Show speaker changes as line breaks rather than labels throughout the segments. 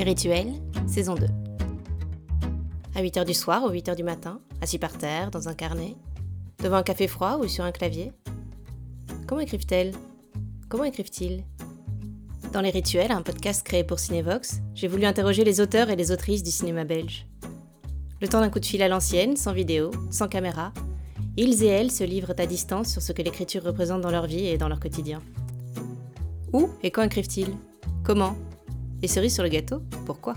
Les rituels, saison 2. À 8h du soir ou 8h du matin, assis par terre, dans un carnet, devant un café froid ou sur un clavier. Comment écrivent-elles? Comment écrivent-ils? Dans Les Rituels, un podcast créé pour Cinevox, j'ai voulu interroger les auteurs et les autrices du cinéma belge. Le temps d'un coup de fil à l'ancienne, sans vidéo, sans caméra, ils et elles se livrent à distance sur ce que l'écriture représente dans leur vie et dans leur quotidien. Où et quand écrivent-ils? Comment? Et cerise sur le gâteau, pourquoi?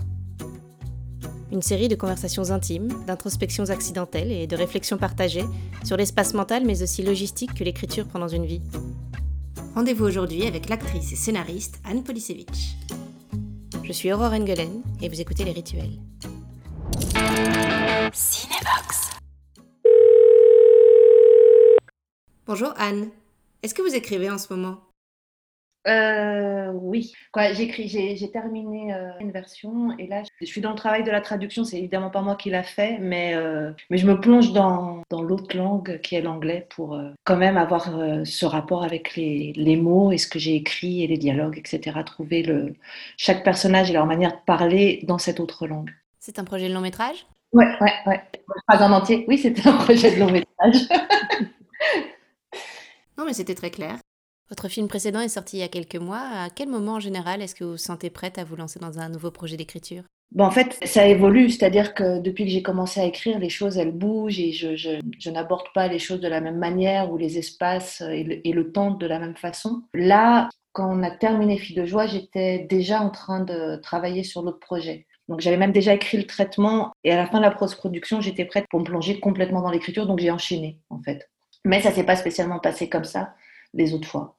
Une série de conversations intimes, d'introspections accidentelles et de réflexions partagées sur l'espace mental mais aussi logistique que l'écriture prend dans une vie. Rendez-vous aujourd'hui avec l'actrice et scénariste Anne Polisevich. Je suis Aurore Engelen et vous écoutez Les Rituels. Cinébox. Bonjour Anne. Est-ce que vous écrivez en ce moment?
Euh, oui, quoi, j'écris, j'ai, terminé euh, une version et là je suis dans le travail de la traduction. C'est évidemment pas moi qui l'a fait, mais euh, mais je me plonge dans, dans l'autre langue qui est l'anglais pour euh, quand même avoir ce rapport avec les, les mots et ce que j'ai écrit et les dialogues, etc. Trouver le chaque personnage et leur manière de parler dans cette autre langue.
C'est un projet de long métrage?
Ouais, ouais, ouais. Pas en entier. Oui, c'était un projet de long métrage.
Non mais c'était très clair. Votre film précédent est sorti il y a quelques mois. À quel moment en général est-ce que vous vous sentez prête à vous lancer dans un nouveau projet d'écriture?
Bon, en fait, ça évolue, c'est-à-dire que depuis que j'ai commencé à écrire, les choses, elles bougent et je, n'aborde pas les choses de la même manière ou les espaces et le, temps de la même façon. Là, quand on a terminé Fille de joie, j'étais déjà en train de travailler sur l'autre projet. Donc j'avais même déjà écrit le traitement et à la fin de la post-production, j'étais prête pour me plonger complètement dans l'écriture, donc j'ai enchaîné en fait. Mais ça s'est pas spécialement passé comme ça les autres fois.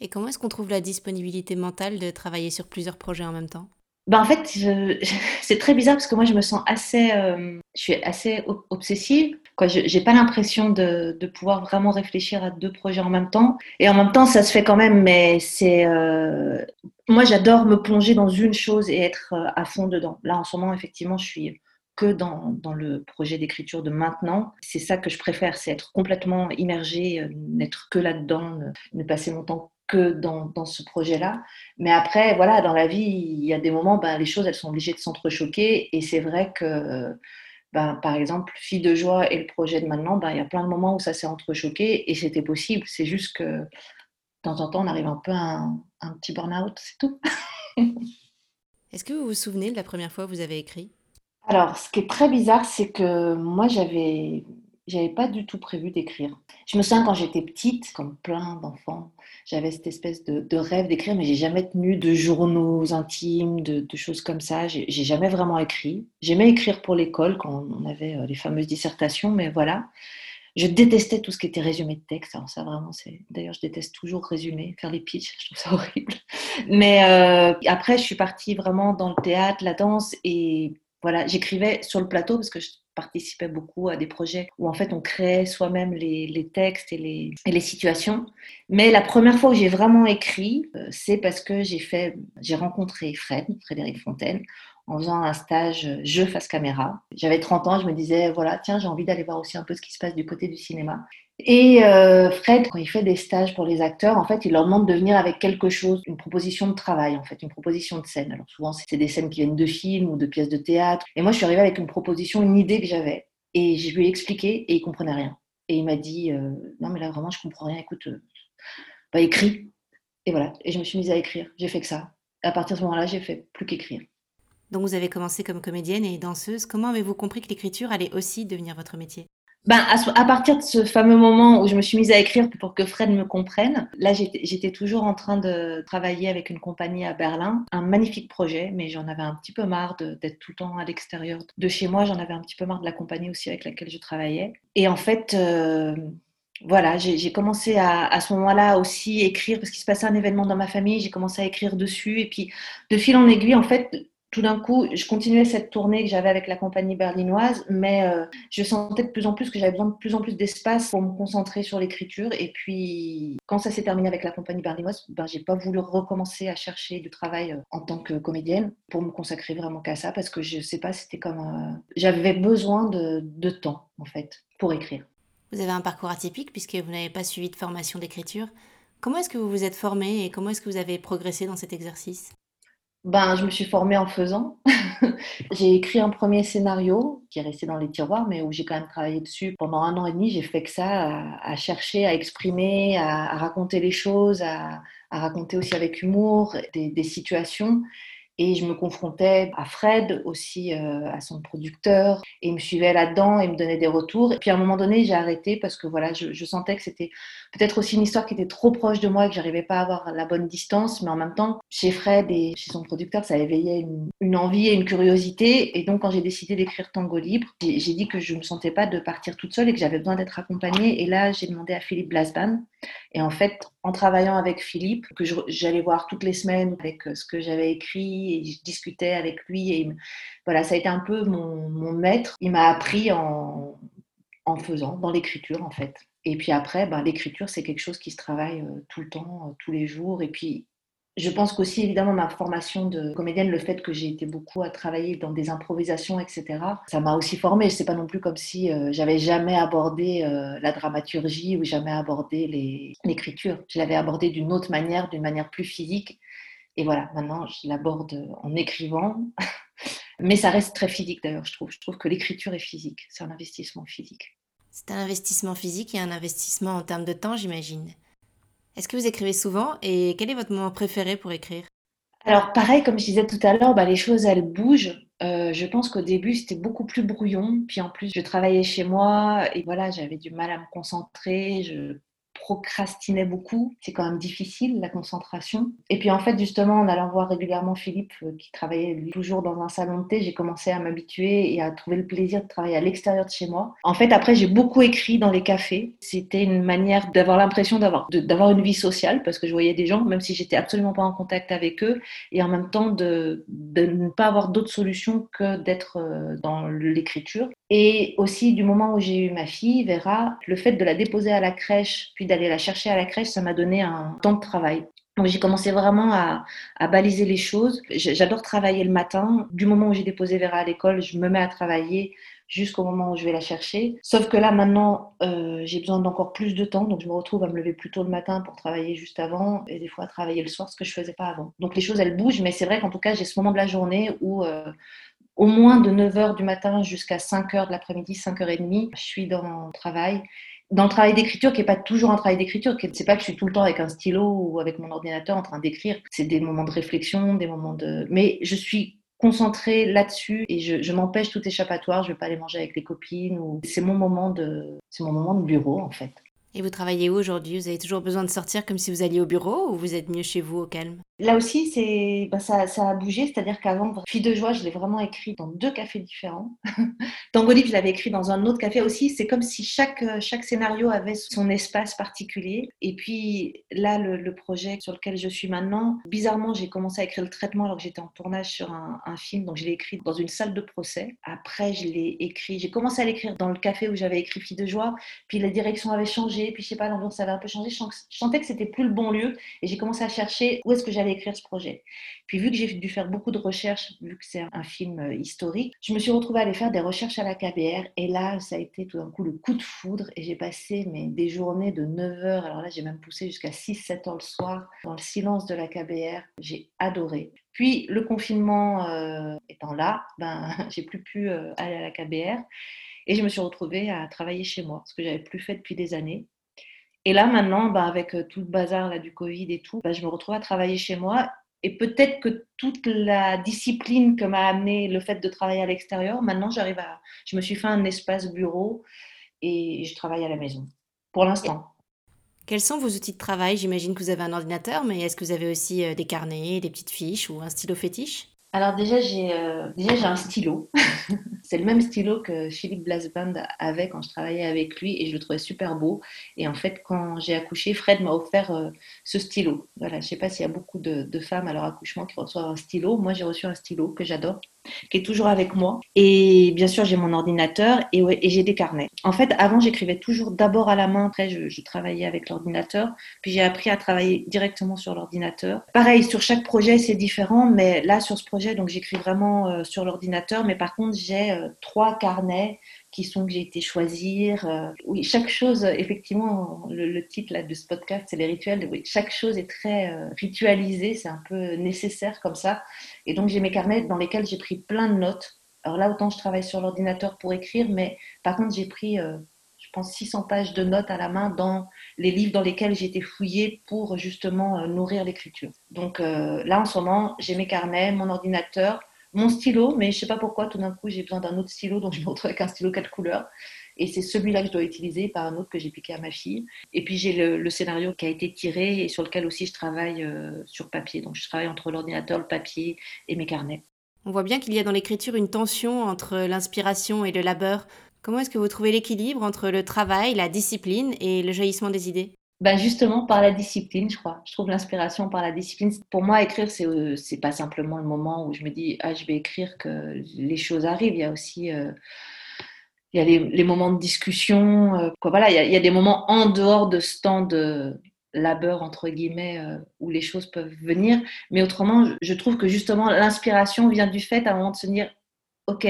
Et comment est-ce qu'on trouve la disponibilité mentale de travailler sur plusieurs projets en même temps?
Ben en fait, c'est très bizarre parce que moi je me sens assez, euh, je suis assez ob- obsessive. Quoi, je j'ai pas l'impression de, de pouvoir vraiment réfléchir à deux projets en même temps. Et en même temps, ça se fait quand même, mais c'est, euh, moi j'adore me plonger dans une chose et être euh, à fond dedans. Là en ce moment, effectivement, je suis que dans, dans le projet d'écriture de maintenant. C'est ça que je préfère, c'est être complètement immergée, euh, n'être que là-dedans, ne, passer mon temps que dans, dans ce projet-là. Mais après, voilà, dans la vie, il y a des moments, ben, les choses, elles sont obligées de s'entrechoquer. Et c'est vrai que, ben, par exemple, Fille de joie et le projet de maintenant, ben, il y a plein de moments où ça s'est entrechoqué et c'était possible. C'est juste que, de temps en temps, on arrive un peu à un, un petit burn-out, c'est tout.
Est-ce que vous vous souvenez de la première fois où vous avez écrit?
Alors, ce qui est très bizarre, c'est que moi, j'avais, j'avais pas du tout prévu d'écrire. Je me souviens quand j'étais petite, comme plein d'enfants, j'avais cette espèce de, rêve d'écrire, mais j'ai jamais tenu de journaux intimes, de, de choses comme ça. J'ai j'ai jamais vraiment écrit. J'aimais écrire pour l'école quand on avait euh, les fameuses dissertations, mais voilà. Je détestais tout ce qui était résumé de texte. Alors ça, vraiment, c'est. D'ailleurs, je déteste toujours résumer, faire les pitchs. Je trouve ça horrible. Mais euh, après, je suis partie vraiment dans le théâtre, la danse, et voilà, j'écrivais sur le plateau parce que je participais beaucoup à des projets où en fait on créait soi-même les, textes et les, situations. Mais la première fois où j'ai vraiment écrit, euh, c'est parce que j'ai j'ai rencontré Fred, Frédéric Fontaine, en faisant un stage euh, jeu face caméra. J'avais 30 ans, je me disais, voilà, tiens, j'ai envie d'aller voir aussi un peu ce qui se passe du côté du cinéma. Et euh, Fred, quand il fait des stages pour les acteurs, en fait, il leur demande de venir avec quelque chose, une proposition de travail, en fait, une proposition de scène. Alors souvent, c'est des scènes qui viennent de films ou de pièces de théâtre. Et moi, je suis arrivée avec une proposition, une idée que j'avais. Et je lui ai expliqué et il comprenait rien. Et il m'a dit, euh, non, mais là, vraiment, je comprends rien. Écoute, euh, bah, écris. Et voilà. Et je me suis mise à écrire. J'ai fait que ça. Et à partir de ce moment-là, j'ai fait plus qu'écrire.
Donc vous avez commencé comme comédienne et danseuse. Comment avez-vous compris que l'écriture allait aussi devenir votre métier?
Ben, à, partir de ce fameux moment où je me suis mise à écrire pour que Fred me comprenne, là j'étais toujours en train de travailler avec une compagnie à Berlin, un magnifique projet, mais j'en avais un petit peu marre d'être tout le temps à l'extérieur de chez moi, j'en avais un petit peu marre de la compagnie aussi avec laquelle je travaillais. Et en fait, euh, voilà, j'ai j'ai commencé à, à ce moment-là aussi écrire parce qu'il se passait un événement dans ma famille, j'ai commencé à écrire dessus. Et puis de fil en aiguille, en fait, tout d'un coup, je continuais cette tournée que j'avais avec la compagnie berlinoise, mais euh, je sentais de plus en plus que j'avais besoin de plus en plus d'espace pour me concentrer sur l'écriture. Et puis, quand ça s'est terminé avec la compagnie berlinoise, ben, j'ai pas voulu recommencer à chercher du travail euh, en tant que comédienne pour me consacrer vraiment qu'à ça, parce que je sais pas, c'était comme euh, j'avais besoin de, de temps en fait pour écrire.
Vous avez un parcours atypique puisque vous n'avez pas suivi de formation d'écriture. Comment est-ce que vous vous êtes formé et comment est-ce que vous avez progressé dans cet exercice?
Ben, je me suis formée en faisant. j'ai écrit un premier scénario qui est resté dans les tiroirs, mais où j'ai quand même travaillé dessus pendant un an et demi. J'ai fait que ça, à, chercher, à exprimer, à, raconter les choses, à, raconter aussi avec humour des, des situations. Et je me confrontais à Fred, aussi euh, à son producteur, et il me suivait là-dedans et me donnait des retours. Et puis à un moment donné, j'ai arrêté parce que voilà, je, sentais que c'était peut-être aussi une histoire qui était trop proche de moi et que j'arrivais pas à avoir la bonne distance. Mais en même temps, chez Fred et chez son producteur, ça éveillait une, une envie et une curiosité. Et donc, quand j'ai décidé d'écrire Tango Libre, j'ai dit que je ne me sentais pas de partir toute seule et que j'avais besoin d'être accompagnée. Et là, j'ai demandé à Philippe Blasban. Et en fait, en travaillant avec Philippe, que j'allais voir toutes les semaines avec euh, ce que j'avais écrit et je discutais avec lui. Et voilà, ça a été un peu mon, mon maître. Il m'a appris en, en faisant, dans l'écriture en fait. Et puis après, ben, l'écriture, c'est quelque chose qui se travaille euh, tout le temps, euh, tous les jours. Et puis, je pense qu'aussi, évidemment, ma formation de comédienne, le fait que j'ai été beaucoup à travailler dans des improvisations, etc., ça m'a aussi formée. C'est pas non plus comme si euh, j'avais jamais abordé la dramaturgie ou jamais abordé l'écriture. Je l'avais abordé d'une autre manière, d'une manière plus physique. Et voilà, maintenant, je l'aborde en écrivant. Mais ça reste très physique d'ailleurs, je trouve. Je trouve que l'écriture est physique. C'est un investissement physique.
C'est un investissement physique et un investissement en termes de temps, j'imagine. Est-ce que vous écrivez souvent et quel est votre moment préféré pour écrire?
Alors pareil, comme je disais tout à l'heure, bah, les choses elles bougent. Euh, je pense qu'au début c'était beaucoup plus brouillon, puis en plus je travaillais chez moi et voilà j'avais du mal à me concentrer. Procrastinais beaucoup. C'est quand même difficile, la concentration. Et puis en fait, justement, en allant voir régulièrement Philippe, euh, qui travaillait toujours dans un salon de thé, j'ai commencé à m'habituer et à trouver le plaisir de travailler à l'extérieur de chez moi. En fait, après, j'ai beaucoup écrit dans les cafés. C'était une manière d'avoir l'impression d'avoir d'avoir une vie sociale, parce que je voyais des gens, même si j'étais absolument pas en contact avec eux, et en même temps de, de ne pas avoir d'autre solution que d'être euh, dans l'écriture. Et aussi, du moment où j'ai eu ma fille, Vera, le fait de la déposer à la crèche, puis d'aller la chercher à la crèche, ça m'a donné un temps de travail. Donc j'ai commencé vraiment à, baliser les choses. J'adore travailler le matin. Du moment où j'ai déposé Vera à l'école, je me mets à travailler jusqu'au moment où je vais la chercher. Sauf que là, maintenant, euh, j'ai besoin d'encore plus de temps. Donc je me retrouve à me lever plus tôt le matin pour travailler juste avant et des fois à travailler le soir, ce que je faisais pas avant. Donc les choses, elles bougent. Mais c'est vrai qu'en tout cas, j'ai ce moment de la journée où... Euh, au moins de 9h du matin jusqu'à 5h de l'après-midi, 5h30, je suis dans le travail. Dans le travail d'écriture, qui n'est pas toujours un travail d'écriture, c'est pas que je suis tout le temps avec un stylo ou avec mon ordinateur en train d'écrire. C'est des moments de réflexion, des moments de. Mais je suis concentrée là-dessus et je, m'empêche tout échappatoire. Je vais pas aller manger avec les copines ou c'est mon moment de, c'est mon moment de bureau en fait.
Et vous travaillez où aujourd'hui? Vous avez toujours besoin de sortir comme si vous alliez au bureau ou vous êtes mieux chez vous au calme?
Là aussi, c'est, bah, ça, a bougé, c'est-à-dire qu'avant, Fille de joie, je l'ai vraiment écrit dans deux cafés différents. Tango je l'avais écrit dans un autre café aussi. C'est comme si chaque, chaque scénario avait son espace particulier. Et puis là, le, projet sur lequel je suis maintenant, bizarrement, j'ai commencé à écrire le traitement alors que j'étais en tournage sur un, un film. Donc je l'ai écrit dans une salle de procès. Après, je l'ai écrit, j'ai commencé à l'écrire dans le café où j'avais écrit Fille de joie. Puis la direction avait changé. Puis je sais pas, l'ambiance avait un peu changé. Je sentais que c'était plus le bon lieu. Et j'ai commencé à chercher où est-ce que j'allais écrire ce projet. Puis vu que j'ai dû faire beaucoup de recherches, vu que c'est un film euh, historique, je me suis retrouvée à aller faire des recherches à la KBR. Et là, ça a été tout d'un coup le coup de foudre. Et j'ai passé des journées de 9 heures. Alors là, j'ai même poussé jusqu'à 6-7 heures le soir dans le silence de la KBR. J'ai adoré. Puis le confinement euh, étant là, ben, j'ai plus pu euh, aller à la KBR. Et je me suis retrouvée à travailler chez moi, ce que j'avais plus fait depuis des années. Et là, maintenant, bah, avec euh, tout le bazar là, du Covid et tout, bah, je me retrouve à travailler chez moi. Et peut-être que toute la discipline que m'a amené le fait de travailler à l'extérieur, maintenant, j'arrive à. Je me suis fait un espace bureau et je travaille à la maison, pour l'instant.
Quels sont vos outils de travail? J'imagine que vous avez un ordinateur, mais est-ce que vous avez aussi euh, des carnets, des petites fiches ou un stylo fétiche?
Alors déjà j'ai euh, déjà j'ai un stylo. c'est le même stylo que Philippe Blasband avait quand je travaillais avec lui et je le trouvais super beau. Et en fait quand j'ai accouché, Fred m'a offert euh, ce stylo. Voilà, je sais pas s'il y a beaucoup de, de, femmes à leur accouchement qui reçoivent un stylo. Moi j'ai reçu un stylo que j'adore qui est toujours avec moi. Et bien sûr, j'ai mon ordinateur et, j'ai des carnets. En fait, avant, j'écrivais toujours d'abord à la main, après, je, je travaillais avec l'ordinateur. Puis j'ai appris à travailler directement sur l'ordinateur. Pareil, sur chaque projet, c'est différent, mais là, sur ce projet, donc j'écris vraiment euh, sur l'ordinateur. Mais par contre, j'ai euh, trois carnets qui sont que j'ai été choisir. Euh, oui, chaque chose, effectivement, le, titre là, de ce podcast, c'est les rituels. Oui, chaque chose est très euh, ritualisée, c'est un peu nécessaire comme ça. Et donc, j'ai mes carnets dans lesquels j'ai pris plein de notes. Alors là, autant je travaille sur l'ordinateur pour écrire, mais par contre, j'ai pris, euh, je pense, 600 pages de notes à la main dans les livres dans lesquels été fouillée pour justement nourrir l'écriture. Donc là, en ce moment, j'ai mes carnets, mon ordinateur, mon stylo, mais je sais pas pourquoi, tout d'un coup, j'ai besoin d'un autre stylo, donc je me retrouve avec un stylo quatre couleurs. Et c'est celui-là que je dois utiliser par un autre que j'ai piqué à ma fille. Et puis j'ai le, scénario qui a été tiré et sur lequel aussi je travaille euh, sur papier. Donc je travaille entre l'ordinateur, le papier et mes carnets.
On voit bien qu'il y a dans l'écriture une tension entre l'inspiration et le labeur. Comment est-ce que vous trouvez l'équilibre entre le travail, la discipline et le jaillissement des idées?
Ben justement par la discipline, je crois. Je trouve l'inspiration par la discipline. Pour moi, écrire, c'est euh, c'est pas simplement le moment où je me dis ah je vais écrire que les choses arrivent. Il y a aussi euh, il y a les, moments de discussion. Euh, quoi, voilà, il y, a, il y, a, des moments en dehors de ce temps de labeur entre guillemets où les choses peuvent venir. Mais autrement, je trouve que justement l'inspiration vient du fait à un moment de se dire ok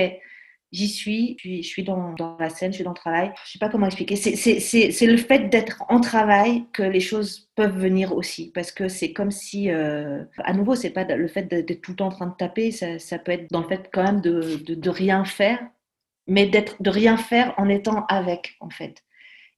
j'y suis, je suis dans, dans, la scène, je suis dans le travail. Je sais pas comment expliquer. C'est le fait d'être en travail que les choses peuvent venir aussi. Parce que c'est comme si, euh, à nouveau, c'est pas le fait d'être tout le temps en train de taper, ça, ça, peut être dans le fait quand même de, de, de rien faire, mais d'être de rien faire en étant avec, en fait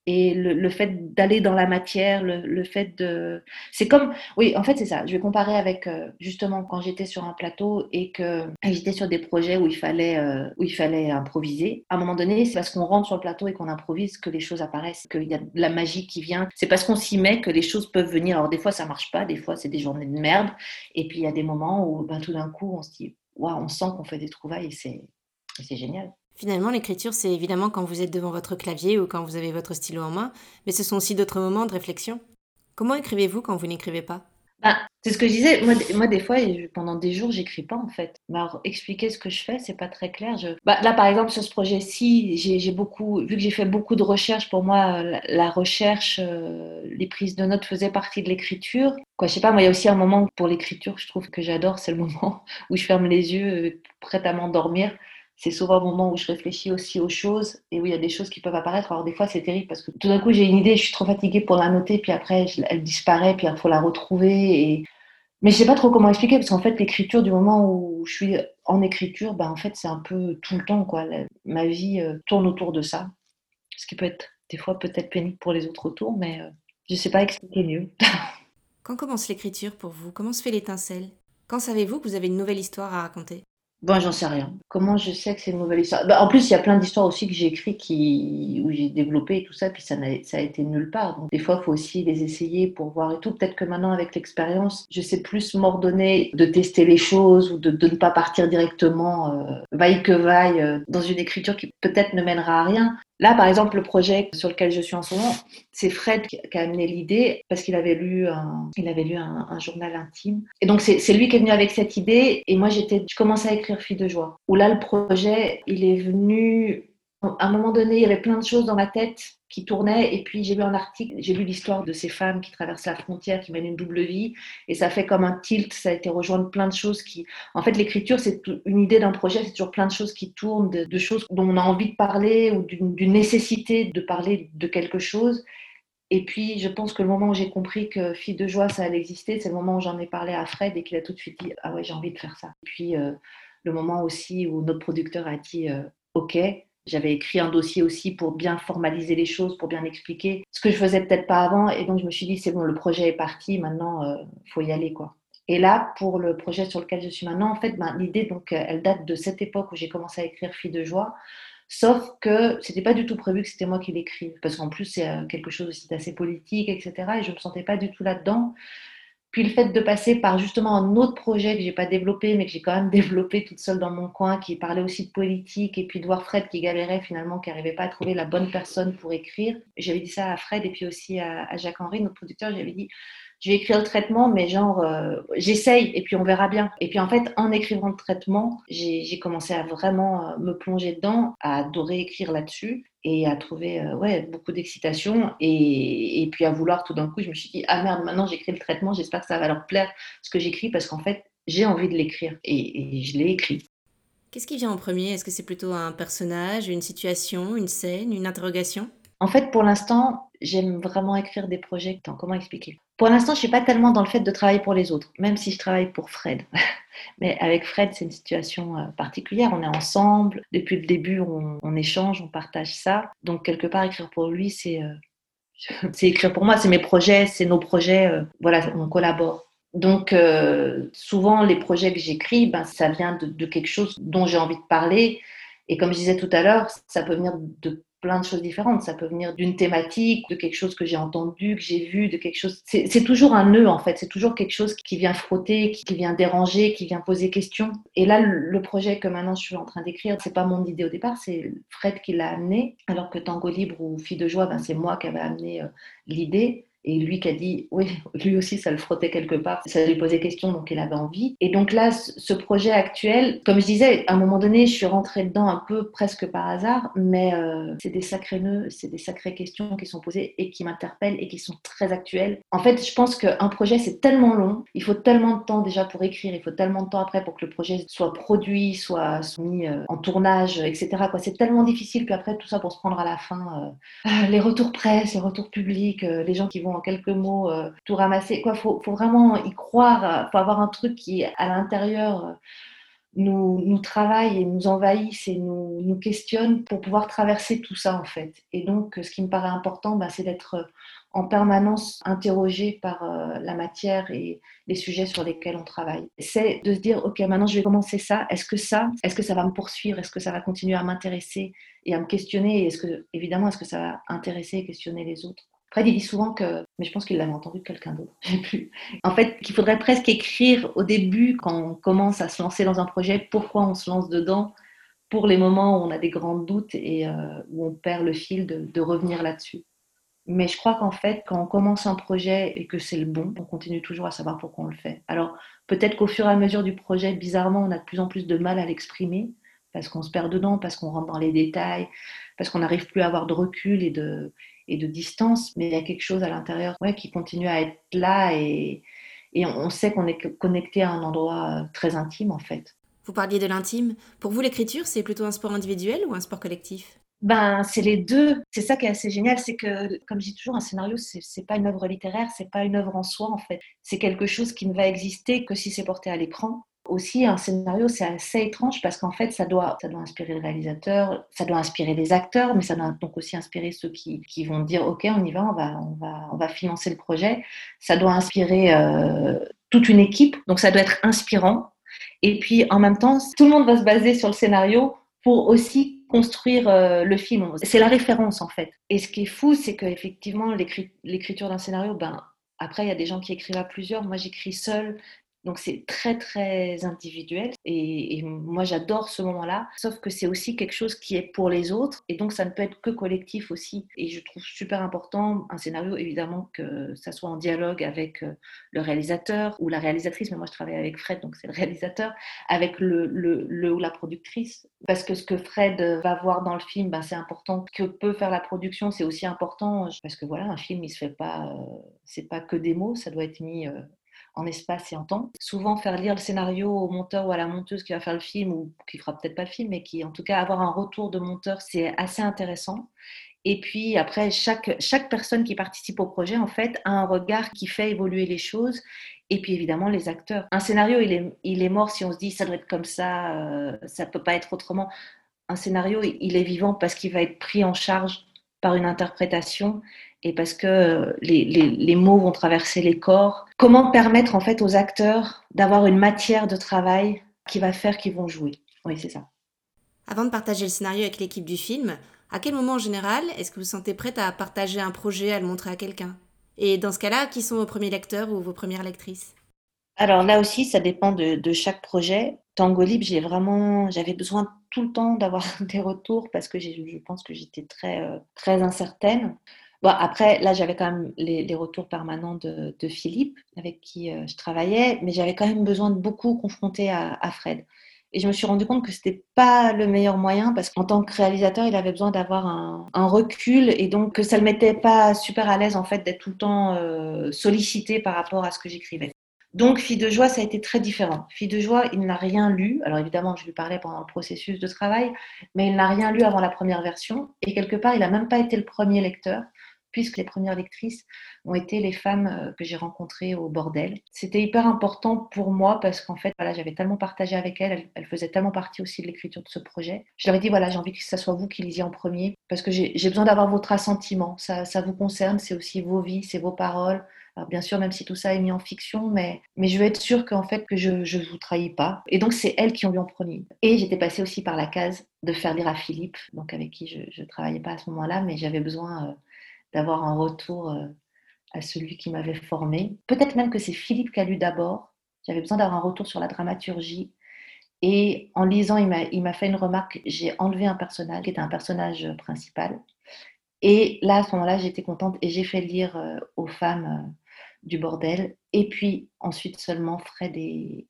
et le, le fait d'aller dans la matière, le, le fait de... C'est comme... Oui, en fait, c'est ça. Je vais comparer avec, euh, justement, quand j'étais sur un plateau et que j'étais sur des projets où il fallait, euh, où il fallait improviser. À un moment donné, c'est parce qu'on rentre sur le plateau et qu'on improvise que les choses apparaissent, qu'il y a de la magie qui vient. C'est parce qu'on s'y met que les choses peuvent venir. Alors, des fois, ça marche pas. Des fois, c'est des journées de merde. Et puis, il y a des moments où, ben, tout d'un coup, on se dit, waouh, on sent qu'on fait des trouvailles et c'est génial.
Finalement, l'écriture, c'est évidemment quand vous êtes devant votre clavier ou quand vous avez votre stylo en main, mais ce sont aussi d'autres moments de réflexion. Comment écrivez-vous quand vous n'écrivez pas?
Bah, C'est ce que je disais. Moi, moi, des fois, pendant des jours, j'écris pas en fait. Alors, expliquer ce que je fais, c'est pas très clair. Je... Bah, là, par exemple, sur ce projet-ci, j'ai beaucoup, vu que j'ai fait beaucoup de recherches, pour moi, la, recherche, euh, les prises de notes faisaient partie de l'écriture. Quoi, je sais pas, moi, il y a aussi un moment pour l'écriture, je trouve que j'adore, c'est le moment où je ferme les yeux, euh, prête à m'endormir c'est souvent un moment où je réfléchis aussi aux choses et où il y a des choses qui peuvent apparaître. Alors des fois c'est terrible parce que tout d'un coup j'ai une idée, je suis trop fatiguée pour la noter, puis après elle disparaît, puis il faut la retrouver. Et... Mais je sais pas trop comment expliquer parce qu'en fait l'écriture du moment où je suis en écriture, ben en fait c'est un peu tout le temps quoi. ma vie euh, tourne autour de ça, ce qui peut être des fois peut-être pénible pour les autres autour, mais je euh, je sais pas expliquer mieux.
Quand commence l'écriture pour vous? Comment se fait l'étincelle? Quand savez-vous que vous avez une nouvelle histoire à raconter?
Bon, j'en sais rien. Comment je sais que c'est une nouvelle histoire? Bah, En plus, il y a plein d'histoires aussi que j'ai écrites qui... où j'ai développé et tout ça, puis ça, a, ça a été nulle part. Donc, des fois, il faut aussi les essayer pour voir et tout. Peut-être que maintenant, avec l'expérience, je sais plus m'ordonner de tester les choses ou de, ne pas partir directement, euh, vaille que vaille, euh, dans une écriture qui peut-être ne mènera à rien. Là, par exemple, le projet sur lequel je suis en ce moment, c'est Fred qui a amené l'idée parce qu'il avait lu, un, il avait lu un, journal intime. Et donc, c'est lui qui est venu avec cette idée. Et moi, j'étais, je commençais à écrire Fille de joie. Où là, le projet, il est venu à un moment donné, il y avait plein de choses dans ma tête qui tournaient. Et puis, j'ai lu un article, j'ai lu l'histoire de ces femmes qui traversent la frontière, qui mènent une double vie. Et ça fait comme un tilt, ça a été rejoindre plein de choses qui. En fait, l'écriture, c'est une idée d'un projet, c'est toujours plein de choses qui tournent, de, choses dont on a envie de parler ou d'une nécessité de parler de quelque chose. Et puis, je pense que le moment où j'ai compris que Fille de joie, ça allait exister, c'est le moment où j'en ai parlé à Fred et qu'il a tout de suite dit Ah ouais, j'ai envie de faire ça. Et puis, euh, le moment aussi où notre producteur a dit euh, OK, j'avais écrit un dossier aussi pour bien formaliser les choses, pour bien expliquer ce que je faisais peut-être pas avant. Et donc, je me suis dit, c'est bon, le projet est parti, maintenant, il euh, faut y aller. quoi. Et là, pour le projet sur lequel je suis maintenant, en fait, ben, l'idée, donc, elle date de cette époque où j'ai commencé à écrire Fille de joie. Sauf que c'était pas du tout prévu que c'était moi qui l'écrive. Parce qu'en plus, c'est euh, quelque chose aussi d'assez politique, etc. Et je me sentais pas du tout là-dedans. Puis le fait de passer par justement un autre projet que j'ai pas développé, mais que j'ai quand même développé toute seule dans mon coin, qui parlait aussi de politique, et puis de voir Fred qui galérait finalement, qui n'arrivait pas à trouver la bonne personne pour écrire. J'avais dit ça à Fred et puis aussi à, Jacques-Henri, notre producteur, j'avais dit, je vais écrire le traitement, mais genre, euh, j'essaye et puis on verra bien. Et puis en fait, en écrivant le traitement, j'ai commencé à vraiment euh, me plonger dedans, à adorer écrire là-dessus et à trouver euh, ouais, beaucoup d'excitation. Et, et, puis à vouloir tout d'un coup, je me suis dit, ah merde, maintenant j'écris le traitement, j'espère que ça va leur plaire ce que j'écris parce qu'en fait, j'ai envie de l'écrire et, et je l'ai écrit.
Qu'est-ce qui vient en premier? Est-ce que c'est plutôt un personnage, une situation, une scène, une interrogation?
En fait, pour l'instant, j'aime vraiment écrire des projets. comment expliquer? Pour l'instant, je suis pas tellement dans le fait de travailler pour les autres, même si je travaille pour Fred. Mais avec Fred, c'est une situation euh, particulière. On est ensemble. Depuis le début, on, échange, on partage ça. Donc, quelque part, écrire pour lui, c'est euh, écrire pour moi. C'est mes projets, c'est nos projets. Euh, voilà, on collabore. Donc, souvent, les projets que j'écris, ben, ça vient de, quelque chose dont j'ai envie de parler. Et comme je disais tout à l'heure, ça peut venir de plein de choses différentes. Ça peut venir d'une thématique, de quelque chose que j'ai entendu, que j'ai vu, de quelque chose. C'est toujours un nœud, en fait. C'est toujours quelque chose qui vient frotter, qui vient déranger, qui vient poser question. Et là, le projet que maintenant je suis en train d'écrire, c'est pas mon idée au départ, c'est Fred qui l'a amené. Alors que Tango Libre ou Fille de Joie, ben, c'est moi qui avais amené euh, l'idée. Et lui qui a dit, oui, lui aussi, ça le frottait quelque part, ça lui posait question, donc il avait envie. Et donc là, ce projet actuel, comme je disais, à un moment donné, je suis rentrée dedans un peu presque par hasard, mais euh, c'est des sacrés nœuds, c'est des sacrées questions qui sont posées et qui m'interpellent et qui sont très actuelles. En fait, je pense qu'un projet, c'est tellement long, il faut tellement de temps déjà pour écrire, il faut tellement de temps après pour que le projet soit produit, soit mis euh, en tournage, etc. C'est tellement difficile, puis après, tout ça pour se prendre à la fin, euh, les retours presse, les retours publics, les gens qui vont en quelques mots euh, tout ramasser. Il faut, vraiment y croire, il faut avoir un truc qui, à l'intérieur, euh, nous, travaille et nous envahisse et nous, questionne pour pouvoir traverser tout ça, en fait. Et donc, ce qui me paraît important, bah, c'est d'être en permanence interrogé par euh, la matière et les sujets sur lesquels on travaille. C'est de se dire, OK, maintenant je vais commencer ça. Est-ce que ça, est-ce que ça va me poursuivre? Est-ce que ça va continuer à m'intéresser et à me questionner? Est-ce que, évidemment, est-ce que ça va intéresser et questionner les autres? Fred, il dit souvent que, mais je pense qu'il l'avait entendu de quelqu'un d'autre, plus. En fait, qu'il faudrait presque écrire au début, quand on commence à se lancer dans un projet, pourquoi on se lance dedans, pour les moments où on a des grands doutes et euh, où on perd le fil, de, revenir là-dessus. Mais je crois qu'en fait, quand on commence un projet et que c'est le bon, on continue toujours à savoir pourquoi on le fait. Alors, peut-être qu'au fur et à mesure du projet, bizarrement, on a de plus en plus de mal à l'exprimer, parce qu'on se perd dedans, parce qu'on rentre dans les détails, parce qu'on n'arrive plus à avoir de recul et de, et de distance, mais il y a quelque chose à l'intérieur ouais, qui continue à être là et, et on sait qu'on est connecté à un endroit euh, très intime en fait.
Vous parliez de l'intime. Pour vous, l'écriture, c'est plutôt un sport individuel ou un sport collectif?
Ben, c'est les deux. C'est ça qui est assez génial, c'est que, comme je dis toujours, un scénario, c'est, c'est pas une œuvre littéraire, c'est pas une œuvre en soi en fait. C'est quelque chose qui ne va exister que si c'est porté à l'écran. Aussi, un scénario, c'est assez étrange parce qu'en fait, ça doit, inspirer le réalisateur, ça doit inspirer les acteurs, mais ça doit donc aussi inspirer ceux qui, vont dire OK, on y va, on va, on va, on va financer le projet. Ça doit inspirer euh, toute une équipe, donc ça doit être inspirant. Et puis, en même temps, tout le monde va se baser sur le scénario pour aussi construire euh, le film. C'est la référence en fait. Et ce qui est fou, c'est qu'effectivement, l'écriture d'un scénario, ben, après, il y a des gens qui écrivent à plusieurs. Moi, j'écris seule. Donc c'est très très individuel et, moi j'adore ce moment-là, sauf que c'est aussi quelque chose qui est pour les autres et donc ça ne peut être que collectif aussi. Et je trouve super important un scénario évidemment que ça soit en dialogue avec euh, le réalisateur ou la réalisatrice, mais moi je travaille avec Fred donc c'est le réalisateur, avec le, ou la productrice, parce que ce que Fred va voir dans le film, ben, c'est important. Que peut faire la production, c'est aussi important parce que voilà un film il se fait pas, euh, c'est pas que des mots, ça doit être mis euh, en espace et en temps. Souvent faire lire le scénario au monteur ou à la monteuse qui va faire le film ou qui fera peut-être pas le film, mais qui en tout cas avoir un retour de monteur, c'est assez intéressant. Et puis après, chaque, chaque personne qui participe au projet, en fait, a un regard qui fait évoluer les choses. Et puis évidemment, les acteurs. Un scénario, il est, il est mort si on se dit ça doit être comme ça, euh, ça peut pas être autrement. Un scénario, il est vivant parce qu'il va être pris en charge par une interprétation et parce que euh, les, les, mots vont traverser les corps. Comment permettre en fait aux acteurs d'avoir une matière de travail qui va faire qu'ils vont jouer? Oui, c'est ça.
Avant de partager le scénario avec l'équipe du film, à quel moment en général est-ce que vous vous sentez prête à partager un projet, à le montrer à quelqu'un? Et dans ce cas-là, qui sont vos premiers lecteurs ou vos premières lectrices?
Alors là aussi, ça dépend de, de chaque projet. Tango Libre, j'ai vraiment, j'avais besoin tout le temps d'avoir des retours parce que je pense que j'étais très, euh, très incertaine. Bon, après, là, j'avais quand même les, retours permanents de, Philippe, avec qui euh, je travaillais, mais j'avais quand même besoin de beaucoup confronter à, Fred. Et je me suis rendu compte que c'était pas le meilleur moyen parce qu'en tant que réalisateur, il avait besoin d'avoir un, recul et donc que ça le mettait pas super à l'aise en fait d'être tout le temps euh, sollicité par rapport à ce que j'écrivais. Donc, Fille de joie, ça a été très différent. Fille de joie, il n'a rien lu. Alors, évidemment, je lui parlais pendant le processus de travail, mais il n'a rien lu avant la première version. Et quelque part, il n'a même pas été le premier lecteur puisque les premières lectrices ont été les femmes euh, que j'ai rencontrées au bordel. C'était hyper important pour moi parce qu'en fait, voilà, j'avais tellement partagé avec elles, elles, faisaient tellement partie aussi de l'écriture de ce projet. Je leur ai dit, voilà, j'ai envie que ce soit vous qui lisiez en premier parce que j'ai besoin d'avoir votre assentiment. Ça, vous concerne, c'est aussi vos vies, c'est vos paroles. Alors bien sûr, même si tout ça est mis en fiction, mais, mais je veux être sûre qu'en fait, que je ne vous trahis pas. Et donc, c'est elles qui ont lu en premier. Et j'étais passée aussi par la case de faire lire à Philippe, donc avec qui je ne travaillais pas à ce moment-là, mais j'avais besoin... D'avoir un retour euh, à celui qui m'avait formé. Peut-être même que c'est Philippe qui a lu d'abord. J'avais besoin d'avoir un retour sur la dramaturgie. Et en lisant, il m'a fait une remarque. J'ai enlevé un personnage qui était un personnage principal. Et là, à ce moment-là, j'étais contente et j'ai fait lire euh, aux femmes euh, du bordel. Et puis ensuite seulement Fred et,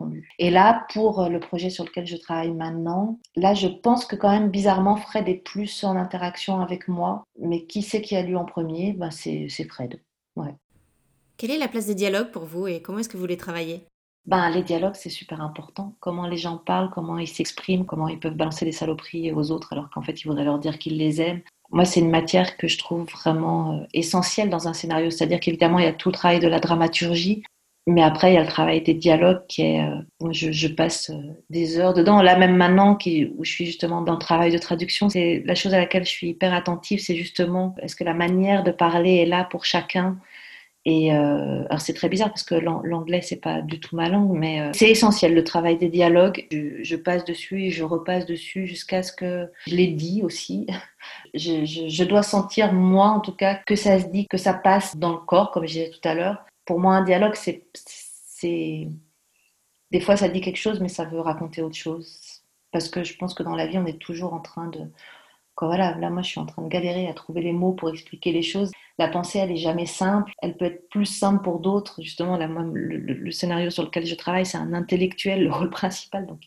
ont lu. Et là, pour euh, le projet sur lequel je travaille maintenant, là, je pense que quand même, bizarrement, Fred est plus en interaction avec moi. Mais qui c'est qui a lu en premier? Ben, C'est Fred. Ouais.
Quelle est la place des dialogues pour vous et comment est-ce que vous les travaillez?
Ben, les dialogues, c'est super important. Comment les gens parlent, comment ils s'expriment, comment ils peuvent balancer des saloperies aux autres alors qu'en fait, ils voudraient leur dire qu'ils les aiment moi, c'est une matière que je trouve vraiment euh, essentielle dans un scénario. C'est-à-dire qu'évidemment, il y a tout le travail de la dramaturgie, mais après, il y a le travail des dialogues qui est. Euh, je, passe euh, des heures dedans. Là, même maintenant, où je suis justement dans le travail de traduction, c'est la chose à laquelle je suis hyper attentive, c'est justement est-ce que la manière de parler est là pour chacun et euh, alors c'est très bizarre parce que l'anglais c'est pas du tout ma langue, mais euh, c'est essentiel le travail des dialogues. Je, je, passe dessus et je repasse dessus jusqu'à ce que je l'ai dit aussi. Je, je, je, dois sentir moi en tout cas que ça se dit, que ça passe dans le corps, comme je disais tout à l'heure. Pour moi un dialogue c'est c'est des fois ça dit quelque chose mais ça veut raconter autre chose parce que je pense que dans la vie on est toujours en train de voilà, là, moi, je suis en train de galérer à trouver les mots pour expliquer les choses. La pensée, elle est jamais simple. Elle peut être plus simple pour d'autres. Justement, moi, le, scénario sur lequel je travaille, c'est un intellectuel, le rôle principal. Donc,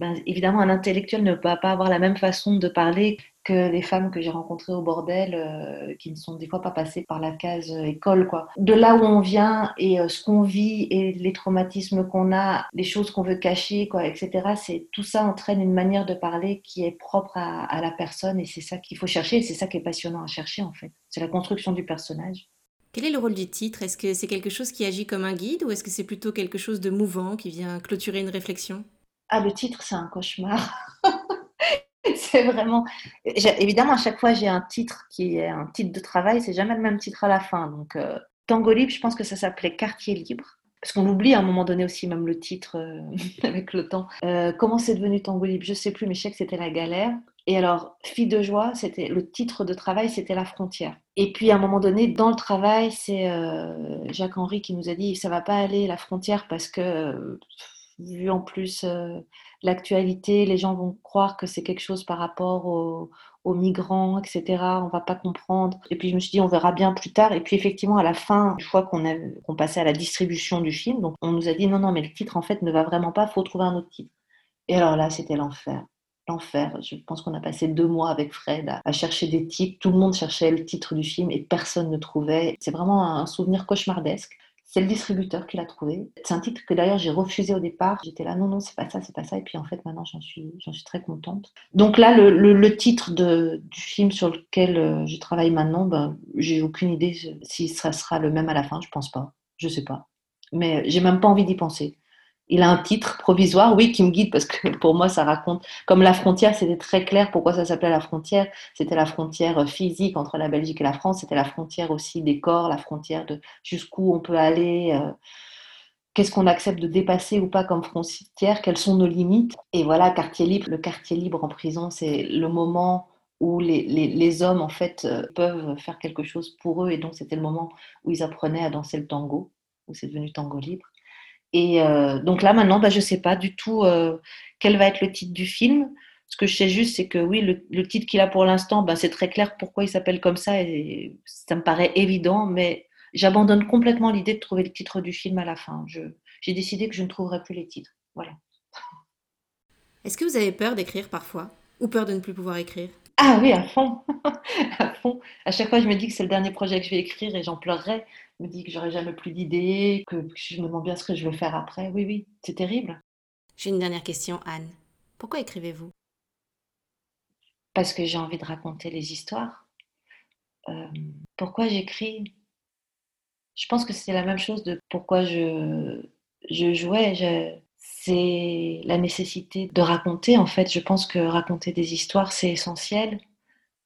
ben, évidemment, un intellectuel ne peut pas avoir la même façon de parler que les femmes que j'ai rencontrées au bordel, euh, qui ne sont des fois pas passées par la case euh, école, quoi. De là où on vient et euh, ce qu'on vit et les traumatismes qu'on a, les choses qu'on veut cacher, quoi, etc. C'est tout ça entraîne une manière de parler qui est propre à, à la personne et c'est ça qu'il faut chercher c'est ça qui est passionnant à chercher en fait. C'est la construction du personnage.
Quel est le rôle du titre? Est-ce que c'est quelque chose qui agit comme un guide ou est-ce que c'est plutôt quelque chose de mouvant qui vient clôturer une réflexion?
Ah, le titre, c'est un cauchemar. c'est vraiment. Évidemment, à chaque fois, j'ai un titre qui est un titre de travail, c'est jamais le même titre à la fin. Donc, euh, Tango Libre, je pense que ça s'appelait Quartier Libre. Parce qu'on oublie à un moment donné aussi même le titre euh, avec le temps. Euh, comment c'est devenu Tango Libre Je sais plus, mais je sais que c'était la galère. Et alors, Fille de joie, c'était le titre de travail, c'était la frontière. Et puis à un moment donné, dans le travail, c'est Jacques Henry qui nous a dit ça va pas aller la frontière parce que vu en plus euh, l'actualité, les gens vont croire que c'est quelque chose par rapport aux, migrants, etc. On va pas comprendre. Et puis je me suis dit, on verra bien plus tard. Et puis effectivement, à la fin, une fois qu'on passait à la distribution du film, donc on nous a dit, non, non, mais le titre en fait ne va vraiment pas, faut trouver un autre titre. Et alors là, c'était l'enfer. L'enfer. Je pense qu'on a passé deux mois avec Fred à, chercher des titres. Tout le monde cherchait le titre du film et personne ne trouvait. C'est vraiment un souvenir cauchemardesque. C'est le distributeur qui l'a trouvé. C'est un titre que d'ailleurs j'ai refusé au départ. J'étais là, non, non, c'est pas ça, c'est pas ça. Et puis en fait, maintenant, j'en suis, j'en suis très contente. Donc là, le, titre du film sur lequel euh, je travaille maintenant, ben, j'ai aucune idée si ça sera le même à la fin. Je pense pas. Je sais pas. Mais j'ai même pas envie d'y penser il a un titre provisoire, oui, qui me guide parce que pour moi, ça raconte, comme la frontière, c'était très clair pourquoi ça s'appelait la frontière. C'était la frontière physique entre la Belgique et la France, c'était la frontière aussi des corps, la frontière de jusqu'où on peut aller, euh, qu'est-ce qu'on accepte de dépasser ou pas comme frontière, quelles sont nos limites. Et voilà, quartier libre, le quartier libre en prison, c'est le moment où les, les, hommes, en fait, euh, peuvent faire quelque chose pour eux. Et donc, c'était le moment où ils apprenaient à danser le tango, où c'est devenu tango libre. Et euh, donc là, maintenant, bah, je ne sais pas du tout euh, quel va être le titre du film. Ce que je sais juste, c'est que oui, le, titre qu'il a pour l'instant, bah, c'est très clair pourquoi il s'appelle comme ça et ça me paraît évident, mais j'abandonne complètement l'idée de trouver le titre du film à la fin. J'ai décidé que je ne trouverai plus les titres. Voilà.
Est-ce que vous avez peur d'écrire parfois? Ou peur de ne plus pouvoir écrire?
Ah oui, à fond. à fond. À chaque fois, je me dis que c'est le dernier projet que je vais écrire et j'en pleurerai. Me dis que j'aurai jamais plus d'idées, que je me demande bien ce que je veux faire après. Oui, oui, c'est terrible.
J'ai une dernière question, Anne. Pourquoi écrivez-vous?
Parce que j'ai envie de raconter les histoires. Euh, pourquoi j'écris? Je pense que c'est la même chose de pourquoi je, je jouais. C'est la nécessité de raconter. En fait, je pense que raconter des histoires, c'est essentiel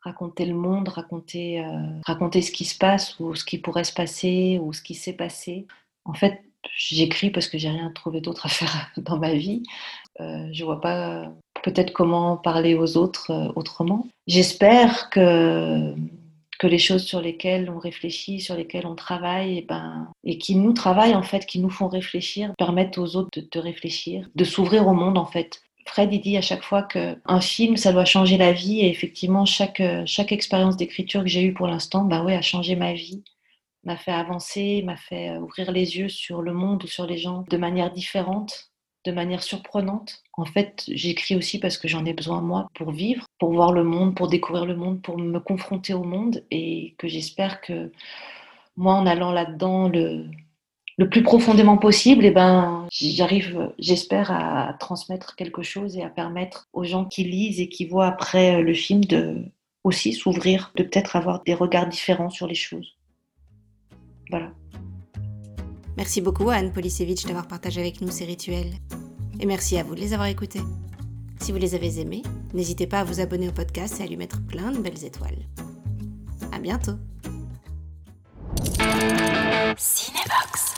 raconter le monde, raconter, euh, raconter ce qui se passe ou ce qui pourrait se passer ou ce qui s'est passé. En fait, j'écris parce que j'ai rien trouvé d'autre à faire dans ma vie. Euh, je vois pas peut-être comment parler aux autres euh, autrement. J'espère que que les choses sur lesquelles on réfléchit, sur lesquelles on travaille, et, eh ben, et qui nous travaillent en fait, qui nous font réfléchir, permettent aux autres de, de réfléchir, de s'ouvrir au monde en fait. Fred, il dit à chaque fois qu'un film, ça doit changer la vie. Et effectivement, chaque, chaque expérience d'écriture que j'ai eue pour l'instant, bah ouais, a changé ma vie, m'a fait avancer, m'a fait euh, ouvrir les yeux sur le monde ou sur les gens de manière différente, de manière surprenante. En fait, j'écris aussi parce que j'en ai besoin, moi, pour vivre, pour voir le monde, pour découvrir le monde, pour me confronter au monde. Et que j'espère que moi, en allant là-dedans, le, le plus profondément possible, et eh ben, j'arrive, j'espère, à transmettre quelque chose et à permettre aux gens qui lisent et qui voient après le film de aussi s'ouvrir, de peut-être avoir des regards différents sur les choses. Voilà.
Merci beaucoup Anne Polisevich d'avoir partagé avec nous ces rituels. Et merci à vous de les avoir écoutés. Si vous les avez aimés, n'hésitez pas à vous abonner au podcast et à lui mettre plein de belles étoiles. À bientôt. Cinebox.